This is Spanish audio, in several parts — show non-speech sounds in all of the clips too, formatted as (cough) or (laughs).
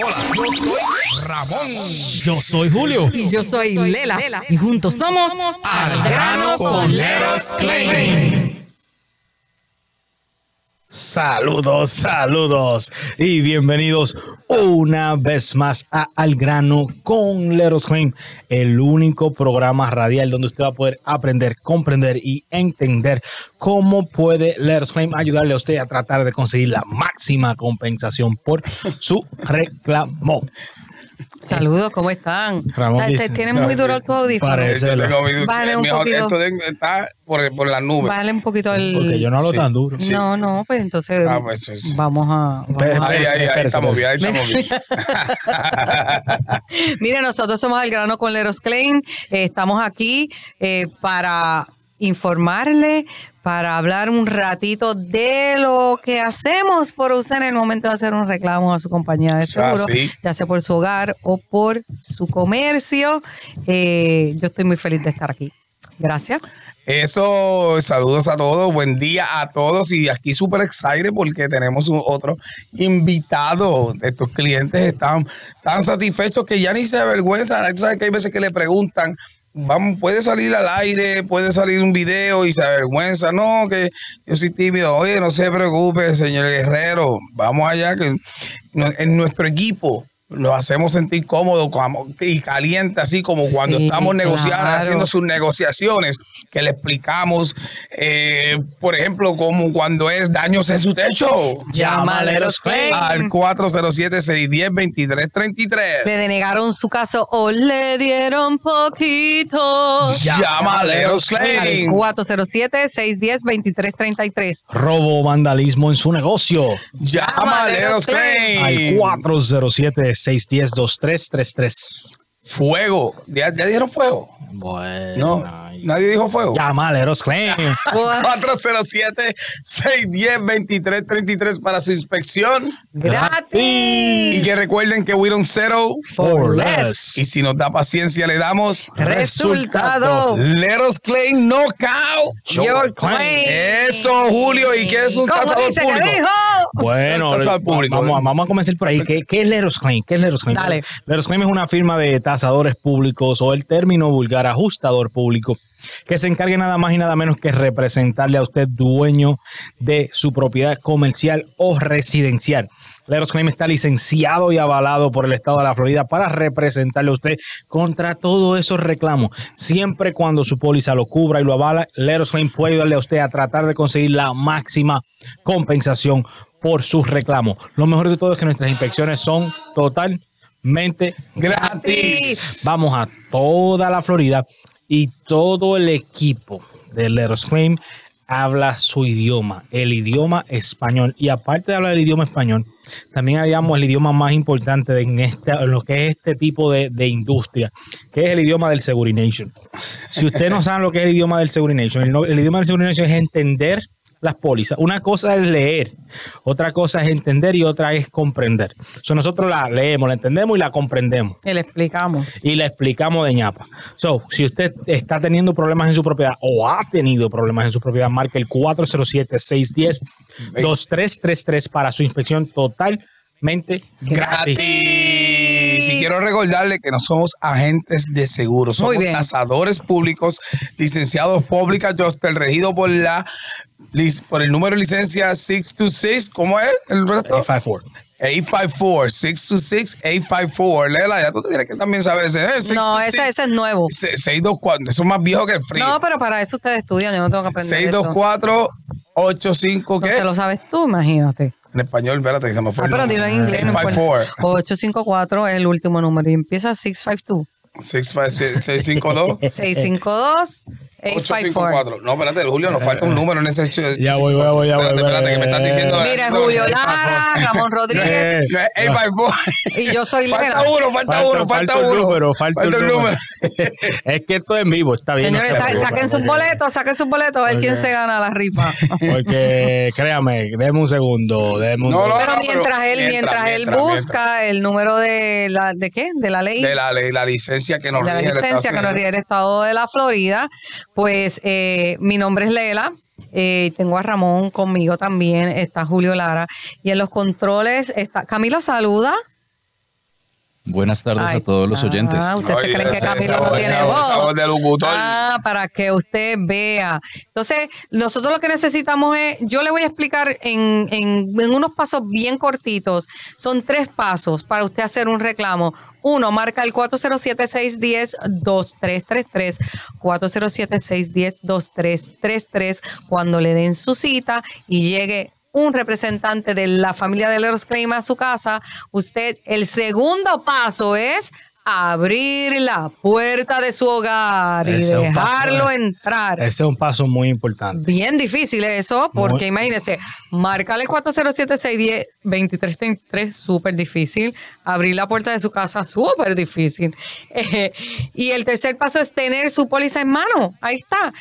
Hola, yo soy Ramón. Yo soy Julio. Y yo soy Lela. Y juntos somos Al grano con Leros Claim. Saludos, saludos y bienvenidos una vez más a Al grano con Leros Claim, el único programa radial donde usted va a poder aprender, comprender y entender cómo puede Leros Claim ayudarle a usted a tratar de conseguir la máxima compensación por su (laughs) reclamo. Saludos, ¿cómo están? Ramón Te- dice- Tienes muy duro tu audífono. Parece. Bájale un mejor, poquito. Esto de- está por, por la nube. Bájale un poquito el... Porque yo no hablo Sí. tan duro. Sí. No, no, pues entonces Ah, pues, sí, sí. vamos a... vamos a- Ahí, ahí, ahí estamos bien, ahí estamos bien. (laughs) Mire, nosotros somos el grano con Leros Klein. Eh, estamos aquí eh, para informarle, para hablar un ratito de lo que hacemos por usted en el momento de hacer un reclamo a su compañía de es seguro, ya sea por su hogar o por su comercio. Eh, yo estoy muy feliz de estar aquí. Gracias. Eso, saludos a todos, buen día a todos y aquí súper excited porque tenemos un otro invitado. Estos clientes están tan satisfechos que ya ni se avergüenzan. Tú sabes que hay veces que le preguntan, vamos, puede salir al aire, puede salir un video y se avergüenza. No, que yo soy tímido. Oye, no se preocupe, señor Guerrero, vamos allá que en nuestro equipo nos hacemos sentir cómodos y caliente, así como cuando estamos negociando, haciendo sus negociaciones, que le explicamos, eh, por ejemplo, como cuando es daños en su techo. Llámale al 407-610-2333. Le denegaron su caso o le dieron poquito. Llámaleros Claim. Al 407-610-2333. Robo vandalismo en su negocio. Llámaleros Claim. Al 407 610-2333. Fuego, ya, ya dijeron fuego. Bueno. No. Nadie dijo fuego. Llama a Leros Claim. 407-610-2333 para su inspección. Y Gratis. que recuerden que we don't settle For less. Y si nos da paciencia, le damos Resultado. Leros Claim Knockout. Your claim. Eso, Julio. ¿Y qué es un ¿Cómo tasador dice que público? dijo? Bueno, público, vamos a comenzar por ahí. ¿Qué, qué es Leros Claim? ¿Qué es Leros Claim? Dale. Leros Claim es una firma de tasadores públicos o el término vulgar ajustador público que se encargue nada más y nada menos que representarle a usted dueño de su propiedad comercial o residencial. Leros Claim está licenciado y avalado por el estado de la Florida para representarle a usted contra todos esos reclamos. Siempre cuando su póliza lo cubra y lo avala, Leros Claim puede ayudarle a usted a tratar de conseguir la máxima compensación por sus reclamos. Lo mejor de todo es que nuestras inspecciones son totalmente Gratis. Vamos a toda la Florida y todo el equipo de Leros Claim habla su idioma, el idioma español. Y aparte de hablar el idioma español, también hablamos el idioma más importante de en, este, en lo que es este tipo de, de industria, que es el idioma del Segurination. Si usted no sabe lo que es el idioma del Segurination, el, el idioma del Segurination es entender las pólizas. Una cosa es leer, otra cosa es entender y otra es comprender. So, nosotros la leemos, la entendemos y la comprendemos Que le explicamos. y le explicamos de ñapa. So, si usted está teniendo problemas en su propiedad o ha tenido problemas en su propiedad, marque el 407-610-2333 para su inspección totalmente gratis. Gratis. Quiero recordarle que no somos agentes de seguro, somos tasadores públicos, licenciados Public Adjuster, regido por la por el número de licencia 626, ¿cómo es el resto? 854. 854, 626, 854. Lela, ya tú tienes que también saber ese. eh, No, 626, ese, ese es nuevo. se- 624, eso es más viejo que el frío. No, pero para eso ustedes estudian, yo no tengo que aprender eso. 624 85 No ¿qué? te lo sabes tú, imagínate. En español, espérate, que se me fue. Ah, pero dilo en inglés. no importa. 854. 854 es el último número y empieza 652. 652 652 854. 854. No, espérate, Julio, nos falta un número en ese. Ya voy, voy, voy, ya voy, Espérate, espérate, que me estás diciendo. Mira, no, Julio Lara, Ramón Rodríguez Eh, no, es 854. y yo soy Lela. Falta uno, falta uno, falta uno. número, falta, el número. es que esto es en vivo, está bien. Señores, saquen sus boletos, saquen sus boletos, a ver quién se gana la rifa. Porque créame, déjeme un segundo, déjeme un No, segundo. no, Pero no, mientras pero él, mientras, él busca el número de la de qué, de la ley, De la, ley, la licencia que nos de la licencia que nos rige el estado de la Florida, pues eh, mi nombre es Lela. eh, tengo a Ramón conmigo también, está Julio Lara. Y en los controles está. Camilo, saluda. Buenas tardes Ay. a todos los oyentes. Ah, usted se Oye, cree que Camilo no tiene voz-. Ah, para que usted vea. Entonces, nosotros lo que necesitamos es, yo le voy a explicar en, en, en unos pasos bien cortitos. Son tres pasos para usted hacer un reclamo. Uno, marca el 407-610-2333. 407-610-2333 cuando le den su cita y llegue un representante de la familia de Leros Claim a su casa, usted, el segundo paso es abrir la puerta de su hogar y Ese paso, dejarlo entrar. Ese es un paso muy importante. Bien difícil eso, porque Muy- imagínese, marcarle 407-610-2333, súper difícil. Abrir la puerta de su casa, súper difícil. (laughs) Eh, y el tercer paso es tener su póliza en mano. Ahí está.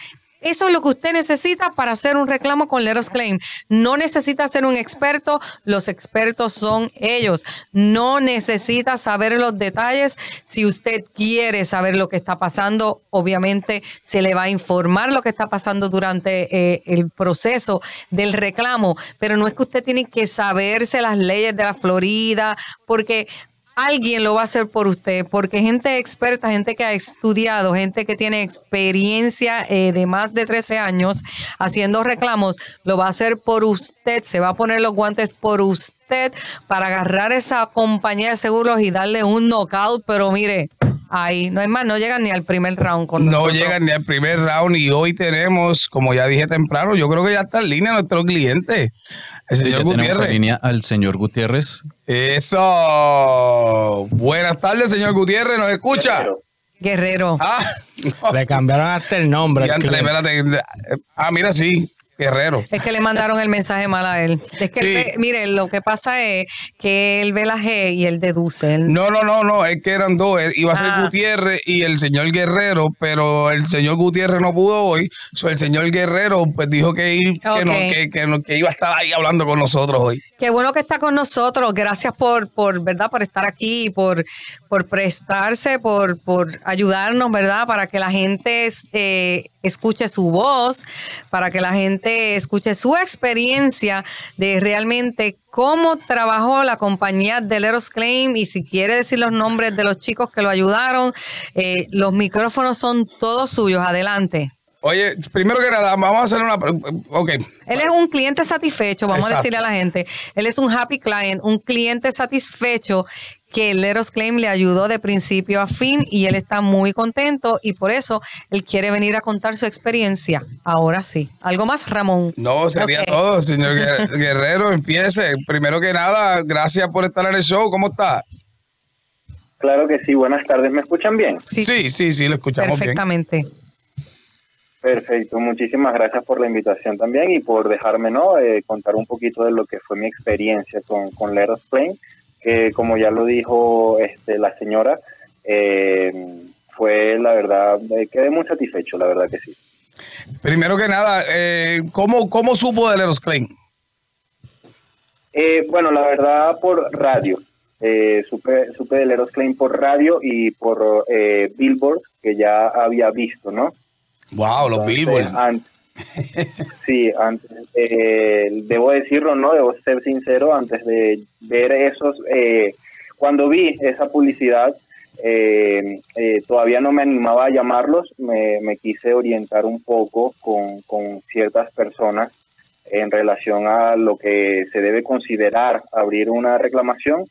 Eso es lo que usted necesita para hacer un reclamo con Leros Claim. No necesita ser un experto, los expertos son ellos. No necesita saber los detalles. Si usted quiere saber lo que está pasando, obviamente se le va a informar lo que está pasando durante eh, el proceso del reclamo. Pero no es que usted tiene que saberse las leyes de la Florida, porque alguien lo va a hacer por usted, porque gente experta, gente que ha estudiado, gente que tiene experiencia eh, de más de 13 años haciendo reclamos, lo va a hacer por usted, se va a poner los guantes por usted para agarrar esa compañía de seguros y darle un knockout, pero mire, ahí, no es más, no llegan ni al primer round con No llegan ni al primer round y hoy tenemos, como ya dije temprano, yo creo que ya está en línea nuestro cliente, el Sí, señor en Gutiérrez. línea al señor Gutiérrez. Eso. Buenas tardes, señor Gutiérrez, ¿nos escucha? Guerrero. Ah, no. Le cambiaron hasta el nombre. cliente. espérate. Ah, mira, sí, Guerrero. Es que le mandaron el mensaje mal a él. Es que, él Sí. ve- mire, lo que pasa es que él ve la G y él deduce. Él- No, no, no, no, es que eran dos. Él Iba a ser Ah. Gutiérrez y el señor Guerrero, pero el señor Gutiérrez no pudo hoy. So, el señor Guerrero pues dijo que, que, no- que, que no- que iba a estar ahí hablando con nosotros hoy. Qué bueno que está con nosotros. Gracias por, por verdad, por estar aquí, por, por prestarse, por, por ayudarnos, ¿verdad? Para que la gente eh, escuche su voz, para que la gente escuche su experiencia de realmente cómo trabajó la compañía de Leros Claim y si quiere decir los nombres de los chicos que lo ayudaron, eh, los micrófonos son todos suyos. Adelante. Oye, primero que nada, vamos a hacer una... Ok, Él es un cliente satisfecho, vamos a decirle a la gente. Él es un happy client, un cliente satisfecho que Leros Claim le ayudó de principio a fin y él está muy contento y por eso él quiere venir a contar su experiencia. Ahora sí. ¿Algo más, Ramón? no, sería todo, (laughs) señor Guer- Guerrero, empiece. Primero que nada, gracias por estar en el show. ¿Cómo está? Claro que sí, buenas tardes. ¿Me escuchan bien? Sí, Sí, sí, sí, lo escuchamos bien. perfectamente. Perfecto, muchísimas gracias por la invitación también y por dejarme ¿no? Eh, contar un poquito de lo que fue mi experiencia con, con Let Us Play, que como ya lo dijo este, la señora, eh, fue la verdad, quedé muy satisfecho, la verdad que sí. Primero que nada, eh, ¿cómo, ¿cómo supo de Leros Klein? Eh, bueno, la verdad por radio. Eh, supe, supe de Leros Claim por radio y por eh, Billboard, que ya había visto, ¿no? Wow, los Billboard. an- sí, antes, eh, debo decirlo, ¿no? Debo ser sincero, antes de ver esos, eh, cuando vi esa publicidad, eh, eh, todavía no me animaba a llamarlos, me, me quise orientar un poco con, con ciertas personas en relación a lo que se debe considerar abrir una reclamación.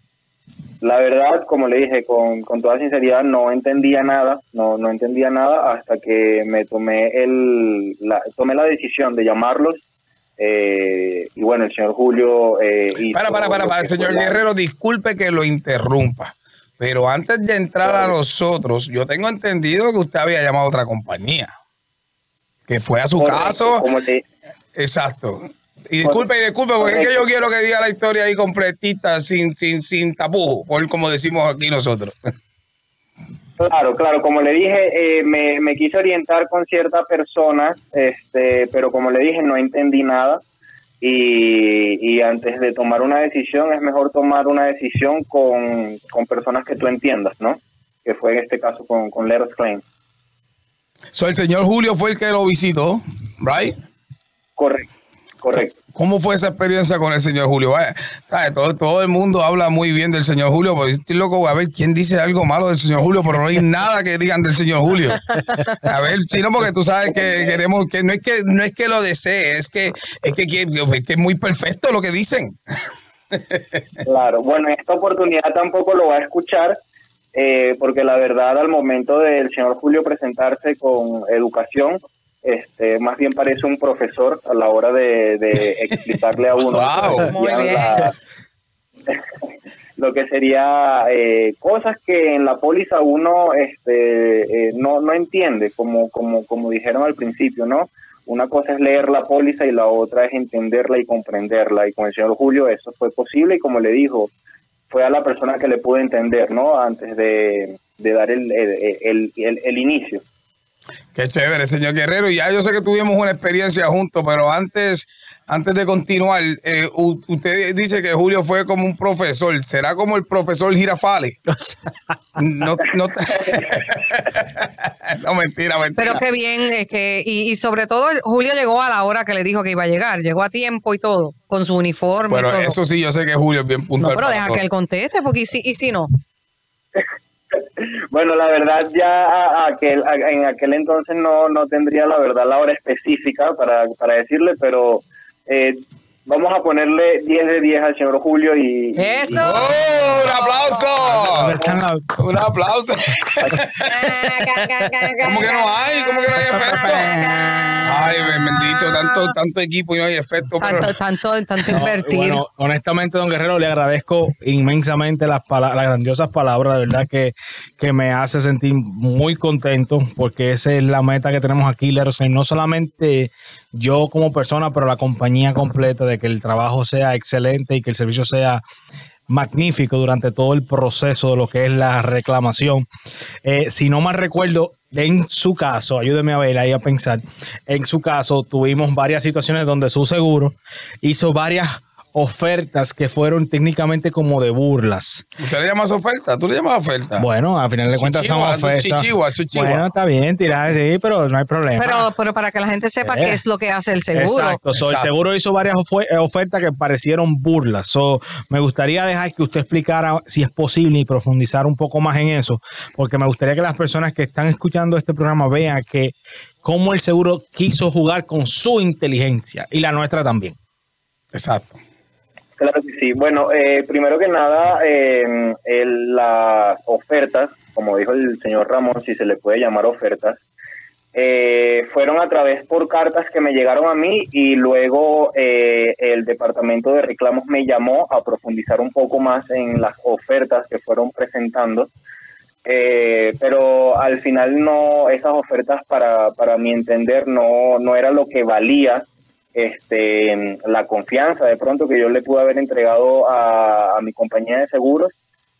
La verdad, como le dije, con, con toda sinceridad, no entendía nada, no, no entendía nada hasta que me tomé, el, la, tomé la decisión de llamarlos. eh, y bueno, el señor Julio... Eh, Para, para, para, para, señor la- Guerrero, disculpe que lo interrumpa. Pero antes de entrar a nosotros, yo tengo entendido que usted había llamado a otra compañía. Que fue a su Correcto, caso. Como Exacto. Y disculpe, y disculpe, porque es que yo quiero que diga la historia ahí completita, sin, sin, sin tapujo, por como decimos aquí nosotros. Claro, claro, como le dije, eh, me, me quise orientar con cierta persona, este, pero como le dije, no entendí nada. Y, y antes de tomar una decisión, es mejor tomar una decisión con, con personas que tú entiendas, ¿no? Que fue en este caso con, con Let Us Claim. So, el señor Julio fue el que lo visitó, ¿right? Correcto, correcto. ¿Cómo fue esa experiencia con el señor Julio? Vaya, ¿sabe? Todo, todo el mundo habla muy bien del señor Julio, pero estoy loco a ver quién dice algo malo del señor Julio, pero no hay nada que digan del señor Julio. A ver, sino porque tú sabes que queremos, que no es que no es que lo desee, es que es que, que, que es muy perfecto lo que dicen. Claro, bueno, en esta oportunidad tampoco lo va a escuchar, eh, porque la verdad al momento del señor Julio presentarse con educación, este, más bien parece un profesor a la hora de, de (laughs) explicarle a uno Wow. Muy bien. la- (laughs) lo que sería eh, cosas que en la póliza uno este, eh, no, no entiende, como, como, como dijeron al principio, ¿no? Una cosa es leer la póliza y la otra es entenderla y comprenderla. Y con el señor Julio eso fue posible y como le dijo, fue a la persona que le pudo entender, ¿no? Antes de, de dar el, el, el, el- el inicio. Qué chévere, señor Guerrero. Ya yo sé que tuvimos una experiencia juntos, pero antes, antes de continuar, eh, usted dice que Julio fue como un profesor. ¿Será como el profesor Girafale? (laughs) No, no, (laughs) no, mentira, mentira. Pero qué bien, es que, y, y sobre todo Julio llegó a la hora que le dijo que iba a llegar, llegó a tiempo y todo, con su uniforme Pero y todo. eso sí, yo sé que Julio es bien no, puntual. pero deja todo. que él conteste, porque y si, y si no. (laughs) Bueno, la verdad ya aquel, en aquel entonces no, no tendría la verdad la hora específica para, para decirle, pero eh, vamos a ponerle 10 de 10 al señor Julio y... Eso. ¡Oh, un aplauso! ¿Dónde están las- Un aplauso. ¿Cómo que no hay? ¿Cómo que no hay efecto? Ay, bendito, tanto, tanto equipo y no hay efecto. Pero... Tanto, tanto, tanto (laughs) No, invertir. bueno, honestamente, don Guerrero, le agradezco inmensamente las, las grandiosas palabras, de verdad que, que me hace sentir muy contento, porque esa es la meta que tenemos aquí, no solamente yo como persona, pero la compañía completa, de que el trabajo sea excelente y que el servicio sea magnífico durante todo el proceso de lo que es la reclamación. Eh, si no mal recuerdo, en su caso, ayúdeme a ver ahí a pensar, en su caso tuvimos varias situaciones donde su seguro hizo varias ofertas que fueron técnicamente como de burlas. ¿Usted le llama oferta? ¿Tú le llamas oferta? Bueno, al final de cuentas son ofertas. Bueno, está bien, tirar sí, pero no hay problema. Pero, pero para que la gente sepa Eh. qué es lo que hace el seguro. Exacto. So, el seguro hizo varias eh, ofertas que parecieron burlas. So, me gustaría dejar que usted explicara si es posible y profundizar un poco más en eso, porque me gustaría que las personas que están escuchando este programa vean que cómo el seguro quiso jugar con su inteligencia y la nuestra también. Exacto. Claro que sí. Bueno, eh, primero que nada, el- las ofertas, como dijo el señor Ramón, si se le puede llamar ofertas, eh, fueron a través por cartas que me llegaron a mí y luego eh, el departamento de reclamos me llamó a profundizar un poco más en las ofertas que fueron presentando. Eh, pero al final no, esas ofertas para, para mi entender no, no era lo que valía este, la confianza de pronto que yo le pude haber entregado a, a mi compañía de seguros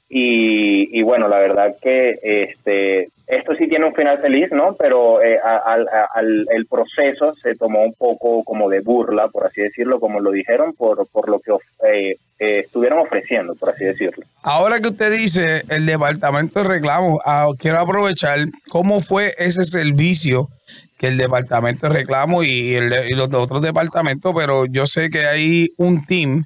y, y bueno, la verdad que este, esto sí tiene un final feliz, ¿no? Pero eh, al- al- el proceso se tomó un poco como de burla, por así decirlo, como lo dijeron, por, por lo que eh, eh, estuvieron ofreciendo, por así decirlo. Ahora que usted dice el departamento de reclamos, ah, quiero aprovechar cómo fue ese servicio que el departamento de reclamos y, el- y los de otros departamentos, pero yo sé que hay un team.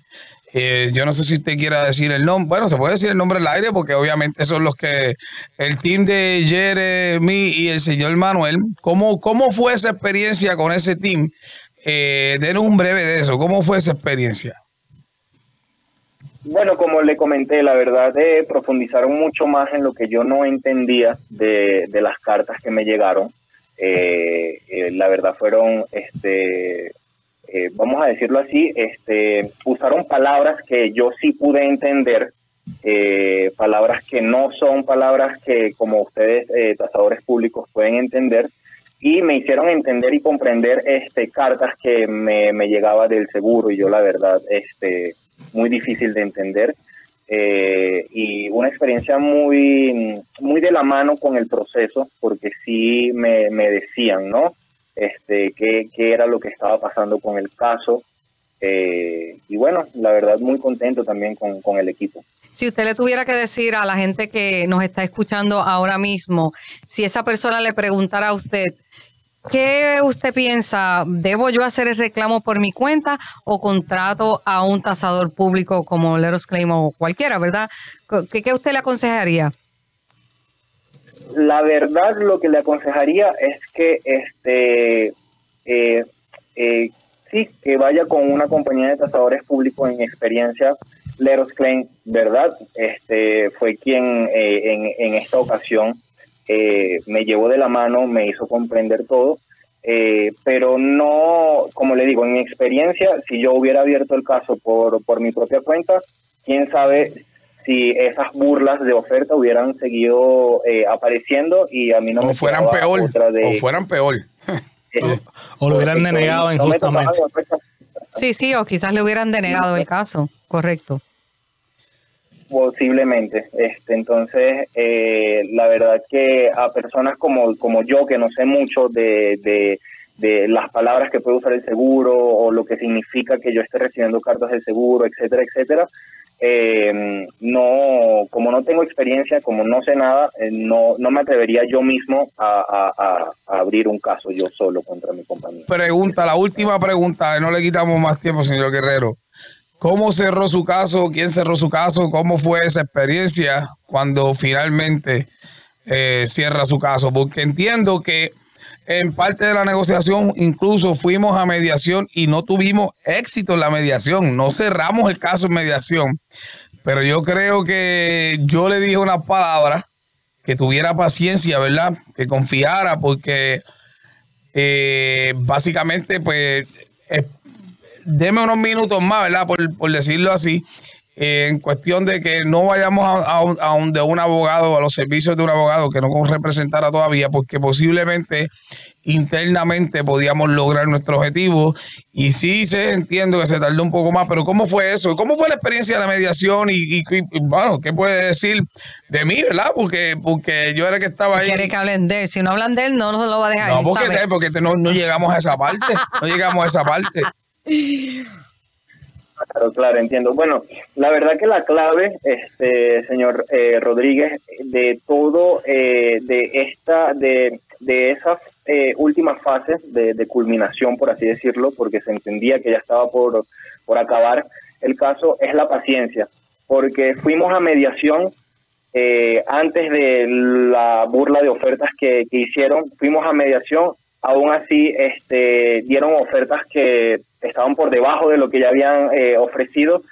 eh, yo no sé si usted quiera decir el nombre. Bueno, se puede decir el nombre al aire porque obviamente son los que. El team de Jeremy y el señor Manuel. ¿Cómo, cómo fue esa experiencia con ese team? Eh, denos un breve de eso. ¿Cómo fue esa experiencia? Bueno, como le comenté, la verdad eh, profundizaron mucho más en lo que yo no entendía de, de las cartas que me llegaron. Eh, eh, la verdad fueron, este, eh, vamos a decirlo así, este, usaron palabras que yo sí pude entender, palabras que no son palabras que como ustedes, eh, tasadores públicos, pueden entender y me hicieron entender y comprender este cartas que me, me llegaba del seguro y yo la verdad este muy difícil de entender eh, y una experiencia muy muy de la mano con el proceso porque sí me, me decían no este qué, qué era lo que estaba pasando con el caso eh, y bueno la verdad muy contento también con, con el equipo. Si usted le tuviera que decir a la gente que nos está escuchando ahora mismo, si esa persona le preguntara a usted ¿Qué usted piensa? ¿Debo yo hacer el reclamo por mi cuenta o contrato a un tasador público como Leros Claim o cualquiera, verdad? ¿Qué, qué usted le aconsejaría? La verdad, lo que le aconsejaría es que este eh, eh, sí, que vaya con una compañía de tasadores públicos en experiencia. Leros Claim, ¿verdad? Este fue quien eh, en, en esta ocasión eh, me llevó de la mano, me hizo comprender todo, eh, pero no, como le digo, en mi experiencia, si yo hubiera abierto el caso por, por mi propia cuenta, quién sabe si esas burlas de oferta hubieran seguido eh, apareciendo y a mí no o me fueran peor, otra de- o fueran peor. (laughs) eh, O lo hubieran correcto, denegado no injustamente. Sí, sí, o quizás le hubieran denegado el caso, correcto. Posiblemente. Este, entonces, eh, la verdad que a personas como, como yo, que no sé mucho de, de, de las palabras que puede usar el seguro o lo que significa que yo esté recibiendo cartas del seguro, etcétera, etcétera, eh, no, como no tengo experiencia, como no sé nada, eh, no, no me atrevería yo mismo a, a- abrir un caso yo solo contra mi compañía. Pregunta, la última pregunta, no le quitamos más tiempo, señor Guerrero. ¿Cómo cerró su caso? ¿Quién cerró su caso? ¿Cómo fue esa experiencia cuando finalmente eh, cierra su caso? Porque entiendo que en parte de la negociación incluso fuimos a mediación y no tuvimos éxito en la mediación. No cerramos el caso en mediación. Pero yo creo que yo le dije unas palabras que tuviera paciencia, ¿verdad? Que confiara porque eh, básicamente, pues, deme unos minutos más, ¿verdad? Por, por decirlo así, eh, en cuestión de que no vayamos a, a, un- a un- de un abogado, a los servicios de un abogado que no representara todavía, porque posiblemente internamente podíamos lograr nuestro objetivo. Y sí, se entiendo que se tardó un poco más, pero ¿cómo fue eso? ¿Cómo fue la experiencia de la mediación? Y, y- y, bueno, ¿qué puede decir de mí, verdad? Porque, porque yo era el que estaba ahí. Quiere que hablen de él. Si no hablan de él, no nos lo va a dejar. No, porque, te- porque te- no, no llegamos a esa parte. No llegamos a esa parte. Claro, claro, entiendo. Bueno, la verdad que la clave, este señor eh, Rodríguez, de todo, eh, de esta, de, de esas eh, últimas fases de, de culminación, por así decirlo, porque se entendía que ya estaba por, por acabar el caso, es la paciencia, porque fuimos a mediación eh, antes de la burla de ofertas que, que hicieron, fuimos a mediación, aún así este, dieron ofertas que estaban por debajo de lo que ya habían eh, ofrecido.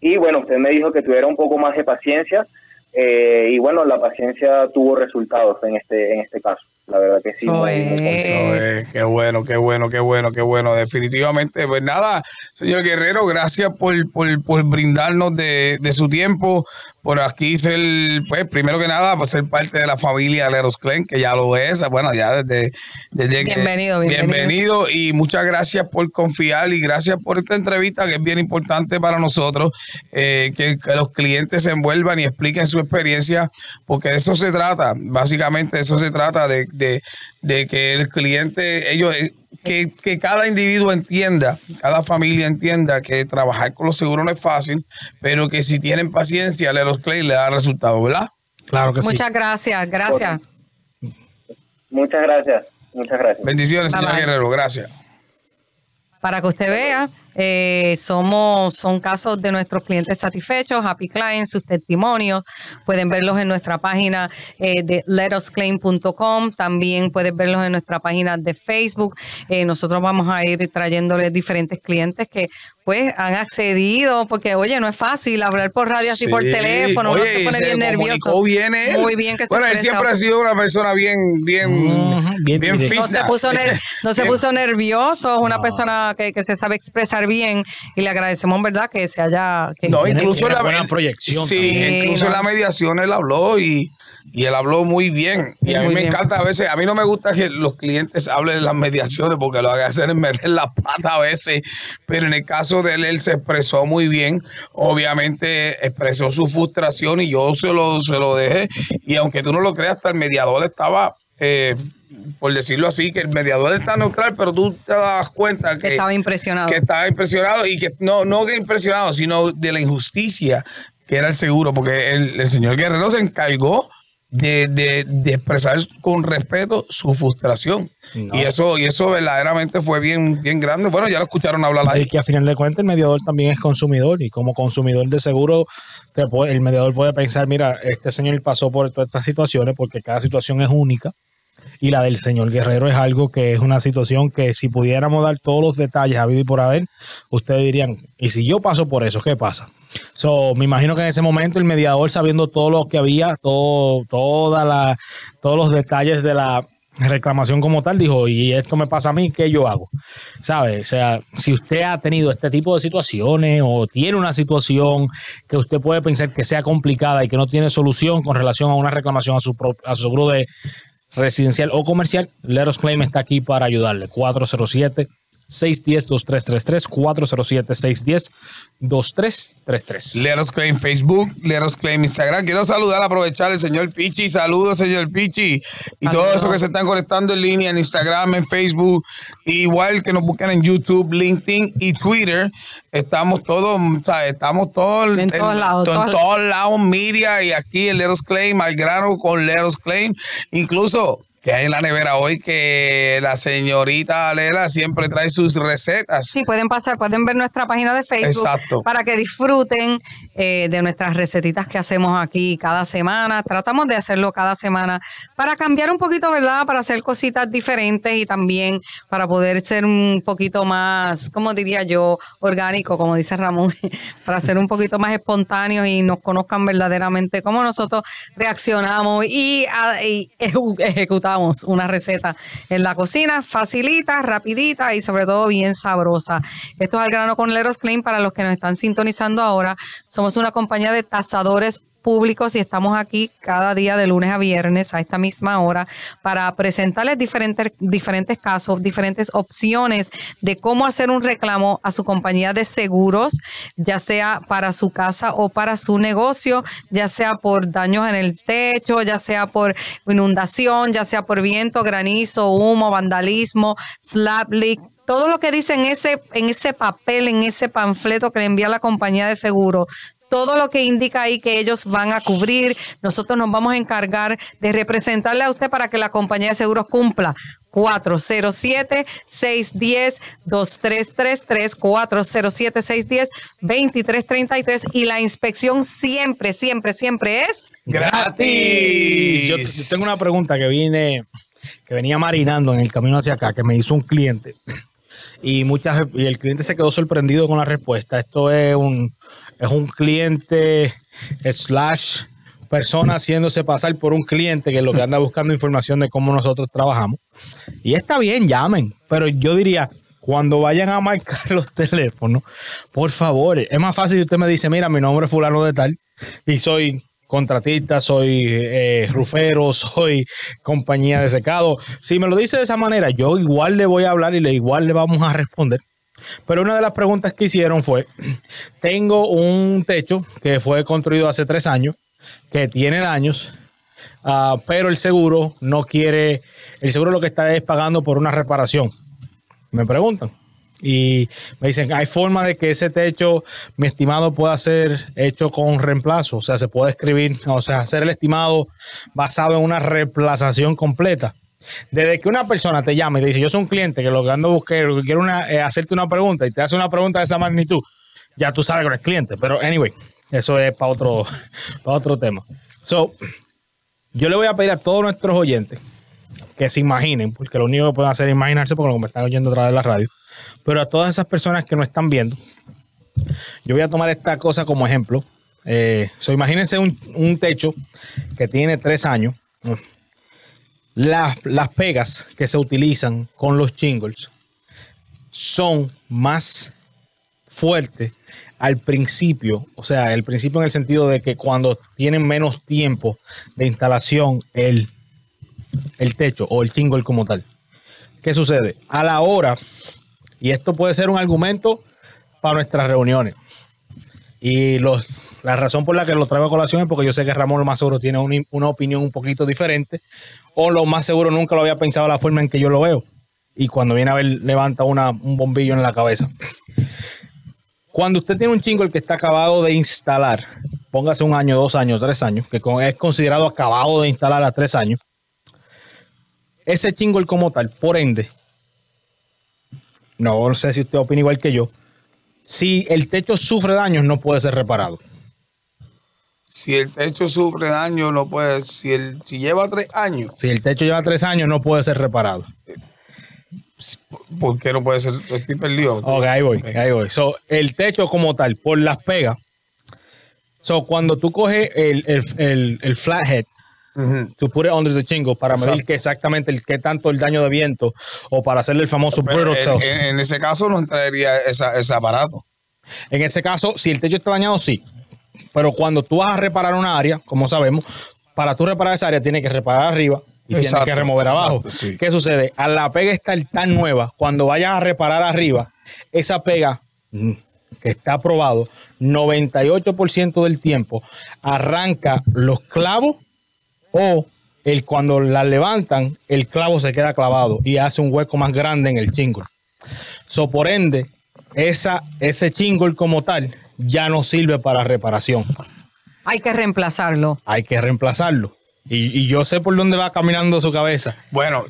Y bueno, usted me dijo que tuviera un poco más de paciencia. eh, y bueno, la paciencia tuvo resultados en este, en este caso. La verdad que sí. Eso es. es, qué bueno, qué bueno, qué bueno, qué bueno. Definitivamente, pues nada, señor Guerrero, gracias por, por, por brindarnos de, de su tiempo, por aquí ser, pues primero que nada, por ser parte de la familia Leros Clen, que ya lo es, bueno, ya desde, desde que- Bienvenido, bienvenido. bienvenido. Y muchas gracias por confiar y gracias por esta entrevista que es bien importante para nosotros, eh, que, que los clientes se envuelvan y expliquen su experiencia, porque de eso se trata, básicamente de eso se trata, de, de, de que el cliente, ellos, eh, que, que cada individuo entienda, cada familia entienda que trabajar con los seguros no es fácil, pero que si tienen paciencia, Leros Clay le da resultado, ¿verdad? Claro que sí. Muchas gracias, gracias. Muchas gracias. Muchas gracias. Bendiciones, señor. Guerrero, gracias. Para que usted vea, eh, somos, son casos de nuestros clientes satisfechos, Happy Clients, sus testimonios. Pueden verlos en nuestra página eh, de letosclaim.com. También pueden verlos en nuestra página de Facebook. Eh, nosotros vamos a ir trayéndoles diferentes clientes que pues han accedido, porque oye, no es fácil hablar por radio así por teléfono, uno se pone se bien nervioso. bien él. Muy bien que se Bueno, él siempre ha sido una persona bien, bien, bien bien. No se puso, ner- no se puso nervioso, es una persona que, que se sabe expresar bien y le agradecemos, ¿verdad? Que se haya... Que, No, incluso la buena proyección Sí, también. incluso no. la mediación él habló y, y él habló muy bien. Y a mí Muy me bien. encanta a veces, a mí no me gusta que los clientes hablen de las mediaciones porque lo que hacen es meter la pata a veces, pero en el caso de él, él se expresó muy bien. Obviamente expresó su frustración y yo se lo, se lo dejé. Y aunque tú no lo creas, hasta el mediador estaba... eh, por decirlo así, que el mediador está neutral, pero tú te das cuenta que estaba impresionado. que estaba impresionado y que no, no que impresionado, sino de la injusticia que era el seguro, porque el, el señor Guerrero se encargó de, de- de expresar con respeto su frustración. No. Y eso y eso verdaderamente fue bien, bien grande. Bueno, ya lo escucharon hablar Y ahí. que a final de cuentas el mediador también es consumidor y como consumidor de seguro te puede- el mediador puede pensar, mira, este señor pasó por todas estas situaciones porque cada situación es única y la del señor Guerrero es algo que es una situación que si pudiéramos dar todos los detalles habido y por haber, ustedes dirían, y si yo paso por eso, ¿qué pasa? So, me imagino que en ese momento el mediador sabiendo todo lo que había, todo, toda la, todos los detalles de la reclamación como tal, dijo, y esto me pasa a mí, ¿qué yo hago? ¿Sabe? O sea, si usted ha tenido este tipo de situaciones o tiene una situación que usted puede pensar que sea complicada y que no tiene solución con relación a una reclamación a su, a su seguro de residencial o comercial, Let Us Claim está aquí para ayudarle. 407 610-2333, 407-610-2333. Let us claim Facebook, let us claim Instagram. Quiero saludar, aprovechar al señor Pichi. Saludos, señor Pichi. Y todos esos que se están conectando en línea en Instagram, en Facebook. Igual que nos busquen en YouTube, LinkedIn y Twitter. Estamos todos, o sea, estamos todos En todos lados, En todos- todos lados, media y aquí en Let us claim, al grano con Let us claim. Incluso que hay en la nevera hoy que la señorita Lela siempre trae sus recetas. Sí, pueden pasar, pueden ver nuestra página de Facebook Exacto. para que disfruten eh, de nuestras recetitas que hacemos aquí cada semana. Tratamos de hacerlo cada semana para cambiar un poquito, ¿verdad? Para hacer cositas diferentes y también para poder ser un poquito más, como diría yo, orgánico, como dice Ramón, (laughs) para ser un poquito más espontáneos y nos conozcan verdaderamente cómo nosotros reaccionamos y, ejecutamos una receta en la cocina, facilita, rapidita y sobre todo bien sabrosa. Esto es al grano con Leros Clean para los que nos están sintonizando ahora. Somos una compañía de tasadores públicos y estamos aquí cada día de lunes a viernes a esta misma hora para presentarles diferentes, diferentes casos, diferentes opciones de cómo hacer un reclamo a su compañía de seguros, ya sea para su casa o para su negocio, ya sea por daños en el techo, ya sea por inundación, ya sea por viento, granizo, humo, vandalismo, slap leak, todo lo que dice en ese, en ese papel, en ese panfleto que le envía la compañía de seguro, todo lo que indica ahí que ellos van a cubrir, nosotros nos vamos a encargar de representarle a usted para que la compañía de seguros cumpla. 407-610-2333, 407-610-2333 y la inspección siempre, siempre, siempre es Gratis. Yo, yo tengo una pregunta que viene, que venía marinando en el camino hacia acá, que me hizo un cliente. Y muchas y el cliente se quedó sorprendido con la respuesta. Esto es un, es un cliente slash persona haciéndose pasar por un cliente que es lo que anda buscando información de cómo nosotros trabajamos. Y está bien, llamen. Pero yo diría, cuando vayan a marcar los teléfonos, por favor, es más fácil si usted me dice, mira, mi nombre es fulano de tal y soy contratista, soy eh, rufero, (laughs) soy compañía de secado. Si me lo dice de esa manera, yo igual le voy a hablar y le igual le vamos a responder. Pero una de las preguntas que hicieron fue, (clears throat) tengo un techo que fue construido hace tres años, que tiene daños, ah, pero el seguro no quiere, el seguro lo que está es pagando por una reparación. Me preguntan. Y me dicen, hay forma de que ese techo, mi estimado, pueda ser hecho con reemplazo. O sea, se puede escribir, o sea, hacer el estimado basado en una reemplazación completa. Desde que una persona te llama y te dice, yo soy un cliente que lo que ando buscando, quiero una, eh, hacerte una pregunta y te hace una pregunta de esa magnitud, ya tú sabes que no es cliente. Pero, anyway, eso es para otro, (laughs) para otro tema. So, yo le voy a pedir a todos nuestros oyentes que se imaginen, porque lo único que pueden hacer es imaginarse porque lo que me están oyendo a través de la radio. Pero a todas esas personas que no están viendo, yo voy a tomar esta cosa como ejemplo. Eh, so, imagínense un, techo que tiene tres años. Las, las pegas que se utilizan con los jingles son más fuertes al principio, o sea, el principio en el sentido de que cuando tienen menos tiempo de instalación el, el techo o el jingle como tal. ¿Qué sucede? A la hora, y esto puede ser un argumento para nuestras reuniones, y los, la razón por la que lo traigo a colación es porque yo sé que Ramón lo más seguro tiene una, una opinión un poquito diferente, o lo más seguro nunca lo había pensado la forma en que yo lo veo. Y cuando viene a ver, levanta un bombillo en la cabeza. Cuando usted tiene un jingle que está acabado de instalar, póngase un año, dos años, tres años, que es considerado acabado de instalar a tres años, ese chingle como tal, por ende, no sé si usted opina igual que yo, si el techo sufre daños no puede ser reparado. Si el techo sufre daño, no puede. Si, el, si lleva tres años, Si el techo lleva tres años no puede ser reparado. ¿por qué no puede ser? Estoy perdido. Ok, ahí voy, ahí voy. So, el techo como tal, por las pegas. So, cuando tú coges el, el, el, el flathead, Ujú. tú put it under the chingle para medir que exactamente el qué tanto el daño de viento o para hacerle el famoso Pero en, test. en- en ese caso no entraría esa, ese aparato. En ese caso, si el techo está dañado, sí. Pero cuando tú vas a reparar una área, como sabemos, para tú reparar esa área tienes que reparar arriba y tienes Exacto, que remover abajo. exacto, sí. ¿Qué sucede? A la pega estar tan nueva, cuando vayas a reparar arriba, esa pega mm, que está aprobado, 98% del tiempo arranca los clavos o el, cuando la levantan, el clavo se queda clavado y hace un hueco más grande en el chingle. So, por ende, esa, ese chingle como tal ya no sirve para reparación. Hay que reemplazarlo. Hay que reemplazarlo. Y, y yo sé por dónde va caminando su cabeza. Bueno,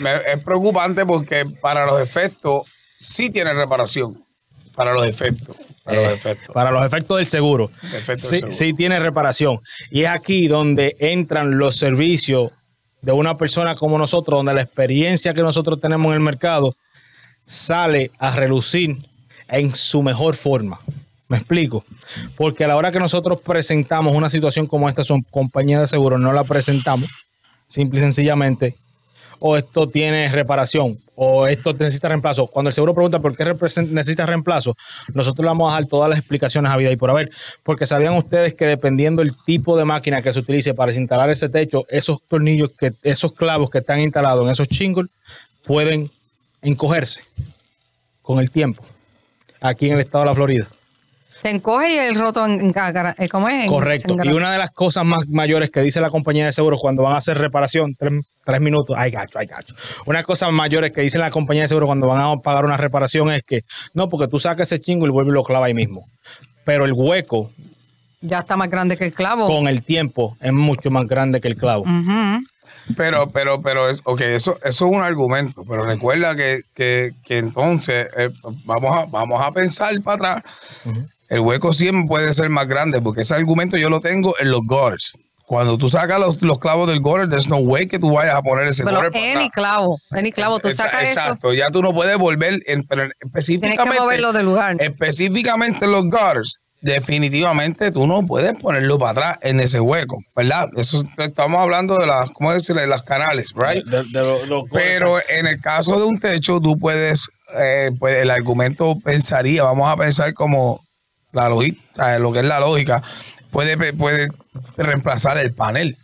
me- es preocupante porque para los efectos sí tiene reparación. Para los efectos. Para los Eh, efectos. para los efectos del seguro. Sí, del seguro. sí tiene reparación. Y es aquí donde entran los servicios de una persona como nosotros, donde la experiencia que nosotros tenemos en el mercado sale a relucir en su mejor forma. ¿Me explico? Porque a la hora que nosotros presentamos una situación como esta, son compañías de seguro, no la presentamos, simple y sencillamente, o esto tiene reparación, o esto necesita reemplazo. Cuando el seguro pregunta por qué necesita reemplazo, nosotros le vamos a dar todas las explicaciones a vida y por haber, porque sabían ustedes que dependiendo el tipo de máquina que se utilice para instalar ese techo, esos tornillos, que esos clavos que están instalados en esos chingles pueden encogerse con el tiempo aquí en el estado de la Florida. Se encoge y el roto en, en- eh, ¿cómo es? Correcto. Y una de las cosas más mayores que dice la compañía de seguros cuando van a hacer reparación, tres, tres minutos, ay gacho, ay gacho. Una cosa mayores que dice la compañía de seguros cuando van a pagar una reparación es que, no, porque tú sacas ese chingo y vuelves y lo clava ahí mismo. Pero el hueco Ya está más grande que el clavo. con el tiempo es mucho más grande que el clavo. Pero, pero, pero, es, ok, eso, eso es un argumento. Pero recuerda que, que, que entonces eh, vamos, a, vamos a pensar para atrás. El hueco siempre puede ser más grande porque ese argumento yo lo tengo en los gutters. Cuando tú sacas los, los clavos del gutter, there's no way que tú vayas a poner ese Pero any clavo, any clavo, tú sacas eso, Exacto, ya tú no puedes volver, en, pero específicamente. tienes que moverlo del lugar. Específicamente los gutters, definitivamente tú no puedes ponerlo para atrás en ese hueco, ¿verdad? Eso estamos hablando de las, ¿cómo decirle? Las canales, right? De- de lo- lo- Pero en el caso de un techo, tú puedes, eh, pues el argumento pensaría, vamos a pensar como la lógica, lo que es la lógica, puede, puede reemplazar el panel.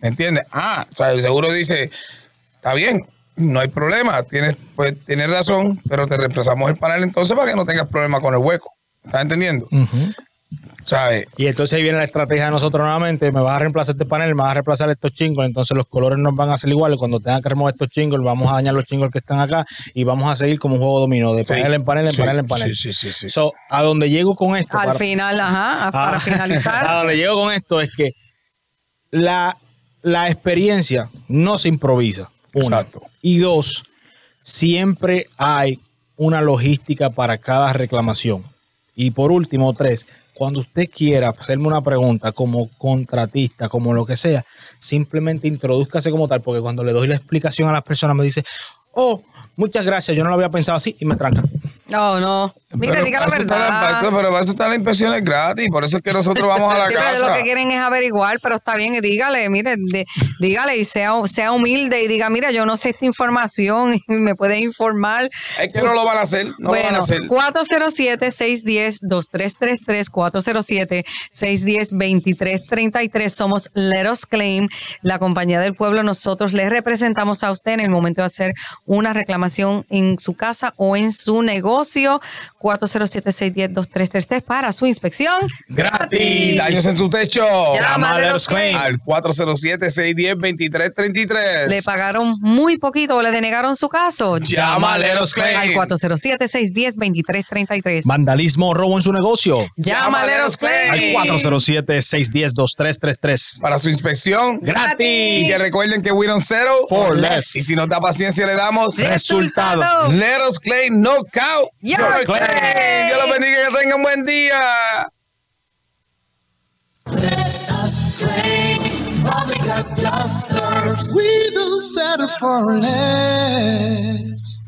¿Me entiendes? Ah, o sea, el seguro dice, está bien, no hay problema, tienes, pues, tienes razón, pero te reemplazamos el panel entonces para que no tengas problema con el hueco. ¿Estás entendiendo? ¿Sabes? Y entonces ahí viene la estrategia de nosotros nuevamente, me vas a reemplazar este panel, me vas a reemplazar estos chingos, entonces los colores nos van a ser iguales, cuando tengan que remover estos chingos, vamos a dañar los chingos que están acá y vamos a seguir como un juego dominó, de Sí. panel en panel, en Sí, panel en panel. sí, sí, sí, sí. So, a donde llego con esto, Al para- final, ajá, para Ah, finalizar. (laughs) A donde llego con esto es que la, la experiencia no se improvisa. Uno. Exacto. Y dos, siempre hay una logística para cada reclamación. Y por último, tres, cuando usted quiera hacerme una pregunta como contratista, como lo que sea, simplemente introduzcase como tal, porque cuando le doy la explicación a las personas me dice, oh, muchas gracias, yo no lo había pensado así y me tranca. No, no. Mire, Pero diga la la- verdad. para- pero para eso están las impresiones gratis, por eso es que nosotros vamos a la Sí, pero casa. lo que quieren es averiguar, pero está bien, y dígale, mire, de- dígale y sea, sea humilde y diga, mira, yo no sé esta información (laughs) y me puede informar. Es que no lo van a hacer, no lo van a hacer. 407-610-2333, 407-610-2333. Somos Let Us Claim, la compañía del pueblo. Nosotros le representamos a usted en el momento de hacer una reclamación en su casa o en su negocio. Negocio. 407-610-2333 para su inspección. Gratis. Daños en su techo. Llama a Leros Claim. Al 407-610-2333. Le pagaron muy poquito o le denegaron su caso. Llama a Leros Claim. Al 407-610-2333. Vandalismo o robo en su negocio. Llama a Leros Al Claim. 407-610-2333. Para su inspección. Gratis. Y que recuerden que we don't settle For less. Y si nos da paciencia, le damos Resultado. Let us claim knockout. Your Your claim. claim. Dios los bendiga que tengan buen día. We don't settle for less.